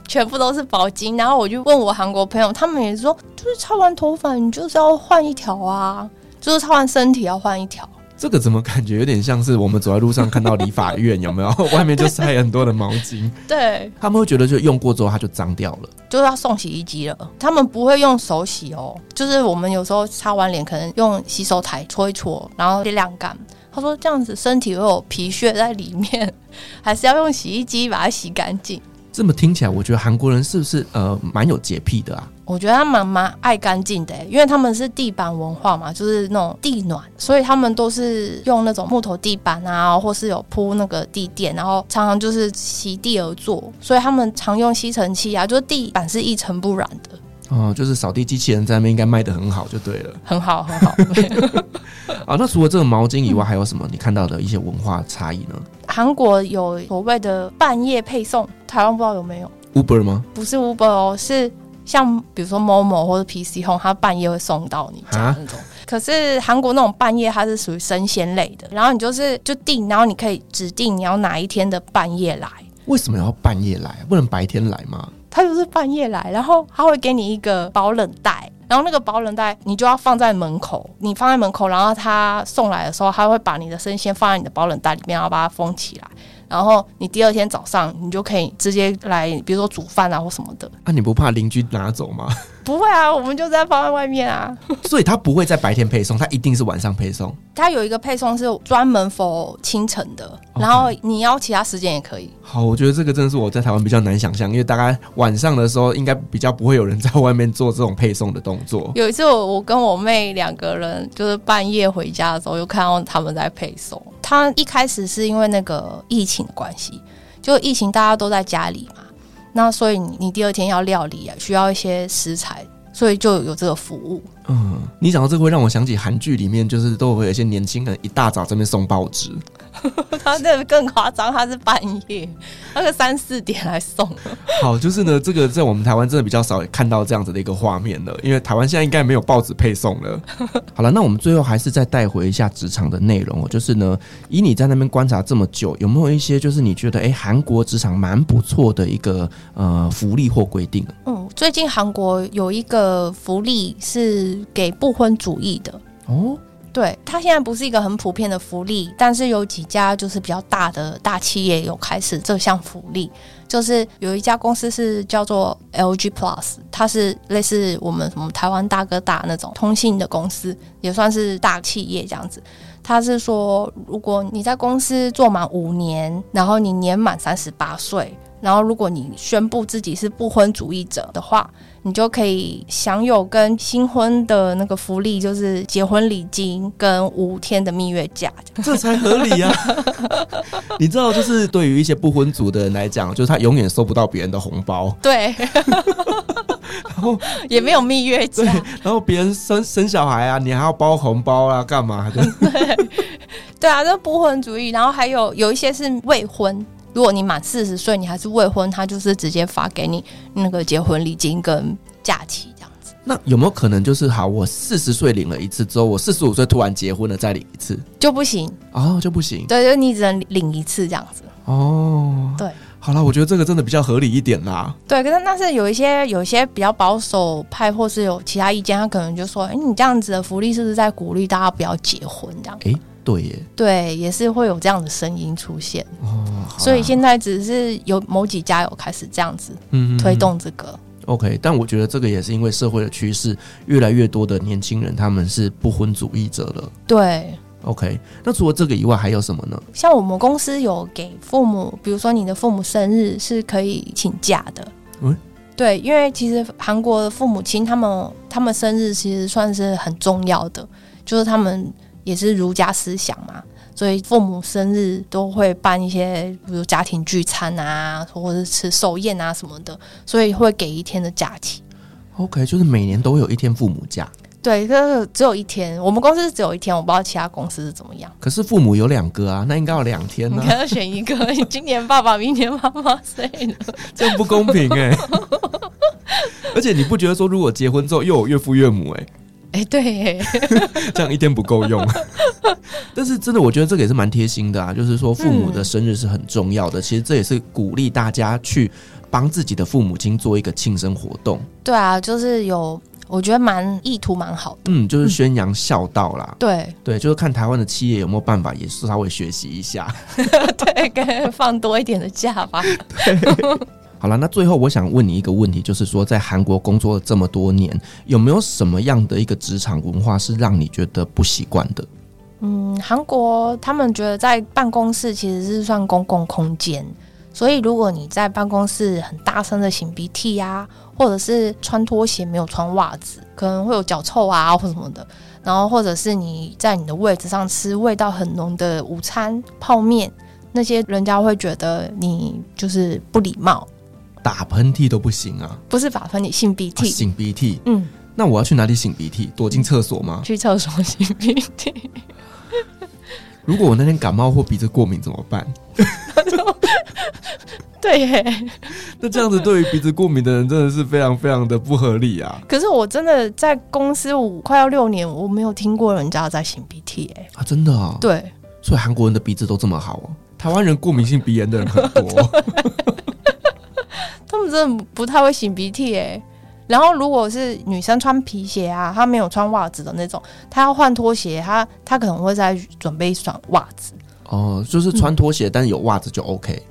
全部都是毛巾，然后我就问我韩国朋友，他们也说，就是擦完头发你就是要换一条啊，就是擦完身体要换一条。这个怎么感觉有点像是我们走在路上看到理发院 *laughs* 有没有？*laughs* 外面就塞很多的毛巾。对，他们会觉得就用过之后它就脏掉了，就是要送洗衣机了。他们不会用手洗哦，就是我们有时候擦完脸可能用洗手台搓一搓，然后晾干。他说这样子身体会有皮屑在里面，*laughs* 还是要用洗衣机把它洗干净。这么听起来，我觉得韩国人是不是呃蛮有洁癖的啊？我觉得他蛮蛮爱干净的，因为他们是地板文化嘛，就是那种地暖，所以他们都是用那种木头地板啊，或是有铺那个地垫，然后常常就是席地而坐，所以他们常用吸尘器啊，就是地板是一尘不染的。哦，就是扫地机器人在那边应该卖的很好，就对了。很好，很好。*laughs* 啊，那除了这个毛巾以外，还有什么你看到的一些文化差异呢？韩国有所谓的半夜配送，台湾不知道有没有？Uber 吗？不是 Uber 哦，是。像比如说 Momo 或者 PC Home，它半夜会送到你家那种。蛤可是韩国那种半夜它是属于生鲜类的，然后你就是就订，然后你可以指定你要哪一天的半夜来。为什么要半夜来？不能白天来吗？他就是半夜来，然后他会给你一个保冷袋，然后那个保冷袋你就要放在门口，你放在门口，然后他送来的时候，他会把你的生鲜放在你的保冷袋里面，然后把它封起来。然后你第二天早上，你就可以直接来，比如说煮饭啊或什么的。啊，你不怕邻居拿走吗？不会啊，我们就在放在外面啊。*laughs* 所以他不会在白天配送，他一定是晚上配送。他有一个配送是专门 for 清晨的.然后你要其他时间也可以。好，我觉得这个真的是我在台湾比较难想象，因为大概晚上的时候应该比较不会有人在外面做这种配送的动作。有一次我我跟我妹两个人就是半夜回家的时候，又看到他们在配送。他一开始是因为那个疫情的关系，就疫情大家都在家里嘛。那所以你你第二天要料理啊，需要一些食材，所以就有这个服务。嗯，你讲到这个会让我想起韩剧里面，就是都会有一些年轻人一大早在那边送报纸。*laughs* 他那个更夸张，他是半夜那个三四点来送。好，就是呢，这个在我们台湾真的比较少看到这样子的一个画面了，因为台湾现在应该没有报纸配送了。*laughs* 好了，那我们最后还是再带回一下职场的内容哦，就是呢，以你在那边观察这么久，有没有一些就是你觉得哎，韩国职场蛮不错的一个呃福利或规定？嗯，最近韩国有一个福利是给不婚主义的哦。对，它现在不是一个很普遍的福利，但是有几家就是比较大的大企业有开始这项福利，就是有一家公司是叫做 LG Plus，它是类似我们什么台湾大哥大那种通信的公司，也算是大企业这样子。他是说，如果你在公司做满五年，然后你年满三十八岁，然后如果你宣布自己是不婚主义者的话。你就可以享有跟新婚的那个福利，就是结婚礼金跟五天的蜜月假，这才合理呀、啊！*laughs* 你知道，就是对于一些不婚族的人来讲，就是他永远收不到别人的红包，对，然后也没有蜜月假，对，然后别人生生小孩啊，你还要包红包啊，干嘛的？*laughs* 对，对啊，这不婚主义，然后还有有一些是未婚。如果你满四十岁，你还是未婚，他就是直接发给你那个结婚礼金跟假期这样子。那有没有可能就是好，我四十岁领了一次之后，我四十五岁突然结婚了再领一次就不行哦，就不行。对，就你只能领一次这样子。哦，对，好了，我觉得这个真的比较合理一点啦。对，可是但是有一些有一些比较保守派，或是有其他意见，他可能就说：“哎、欸，你这样子的福利是不是在鼓励大家不要结婚？”这样。哎、欸。对耶，对，也是会有这样的声音出现哦。所以现在只是有某几家有开始这样子推动这个。嗯嗯嗯 OK，但我觉得这个也是因为社会的趋势，越来越多的年轻人他们是不婚主义者了。对，OK，那除了这个以外还有什么呢？像我们公司有给父母，比如说你的父母生日是可以请假的。嗯，对，因为其实韩国的父母亲他们他们生日其实算是很重要的，就是他们。也是儒家思想嘛，所以父母生日都会办一些，比如家庭聚餐啊，或者是吃寿宴啊什么的，所以会给一天的假期。OK，就是每年都有一天父母假。对，可是只有一天。我们公司是只有一天，我不知道其他公司是怎么样。可是父母有两个啊，那应该要两天呢、啊。你可要选一个，你 *laughs* 今年爸爸，明年妈妈，所以这样不公平哎、欸。*laughs* 而且你不觉得说，如果结婚之后又有岳父岳母、欸，哎，哎，对、欸，*laughs* 这样一天不够用。*laughs* 但是真的，我觉得这个也是蛮贴心的啊，就是说父母的生日是很重要的。嗯、其实这也是鼓励大家去帮自己的父母亲做一个庆生活动。对啊，就是有。我觉得蛮意图蛮好的，嗯，就是宣扬孝道啦。嗯、对对，就是看台湾的企业有没有办法，也是稍微学习一下。*laughs* 对，该放多一点的假吧。对。好了，那最后我想问你一个问题，就是说在韩国工作了这么多年，有没有什么样的一个职场文化是让你觉得不习惯的？嗯，韩国他们觉得在办公室其实是算公共空间。所以，如果你在办公室很大声的擤鼻涕呀，或者是穿拖鞋没有穿袜子，可能会有脚臭啊或什么的。然后，或者是你在你的位置上吃味道很浓的午餐泡面，那些人家会觉得你就是不礼貌。打喷嚏都不行啊？不是打喷嚏，擤鼻涕。擤鼻涕。嗯。那我要去哪里擤鼻涕？躲进厕所吗？去厕所擤鼻涕。如果我那天感冒或鼻子过敏怎么办？*laughs* 对耶，那这样子对于鼻子过敏的人真的是非常非常的不合理啊！可是我真的在公司五快要六年，我没有听过人家在擤鼻涕哎啊，真的啊？对，所以韩国人的鼻子都这么好哦。台湾人过敏性鼻炎的人很多，*laughs* 他们真的不太会擤鼻涕哎。然后如果是女生穿皮鞋啊，她没有穿袜子的那种，她要换拖鞋，她她可能会再准备一双袜子。哦，就是穿拖鞋，嗯、但是有袜子就 OK。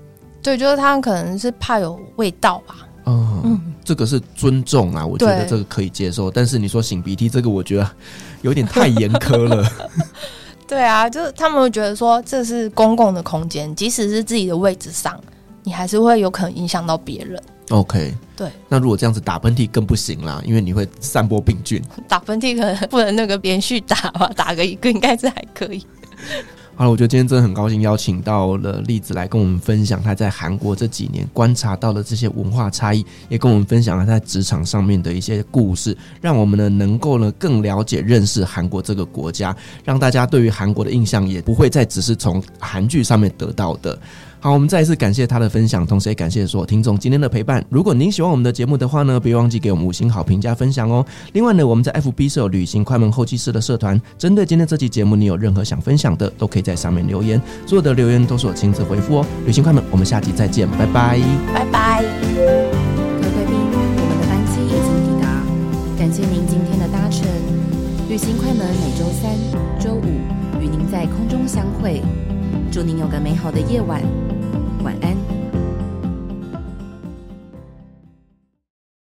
对，就是她可能是怕有味道吧。嗯，嗯，这个是尊重啊，我觉得这个可以接受。但是你说擤鼻涕这个，我觉得有点太严苛了。*laughs* 对啊，就是他们会觉得说这是公共的空间，即使是自己的位置上，你还是会有可能影响到别人。OK，对。那如果这样子打喷嚏更不行啦，因为你会散播病菌。打喷嚏可能不能那个连续打吧，打个一个应该是还可以。好了，我觉得今天真的很高兴邀请到了栗子来跟我们分享他在韩国这几年观察到的这些文化差异，也跟我们分享了他在职场上面的一些故事，让我们呢能够呢更了解认识韩国这个国家，让大家对于韩国的印象也不会再只是从韩剧上面得到的。好，我们再一次感谢他的分享，同时也感谢所有听众今天的陪伴。如果您喜欢我们的节目的话呢，别忘记给我们五星好评加分享哦。另外呢，我们在 FB 设有旅行快门后期师的社团，针对今天这期节目，你有任何想分享的，都可以在上面留言，所有的留言都是我亲自回复哦。旅行快门，我们下期再见，拜拜，拜拜。各位贵宾，我们的班机已经抵达，感谢您今天的搭乘。旅行快门每周三、周五与您在空中相会。祝您有个美好的夜晚，晚安。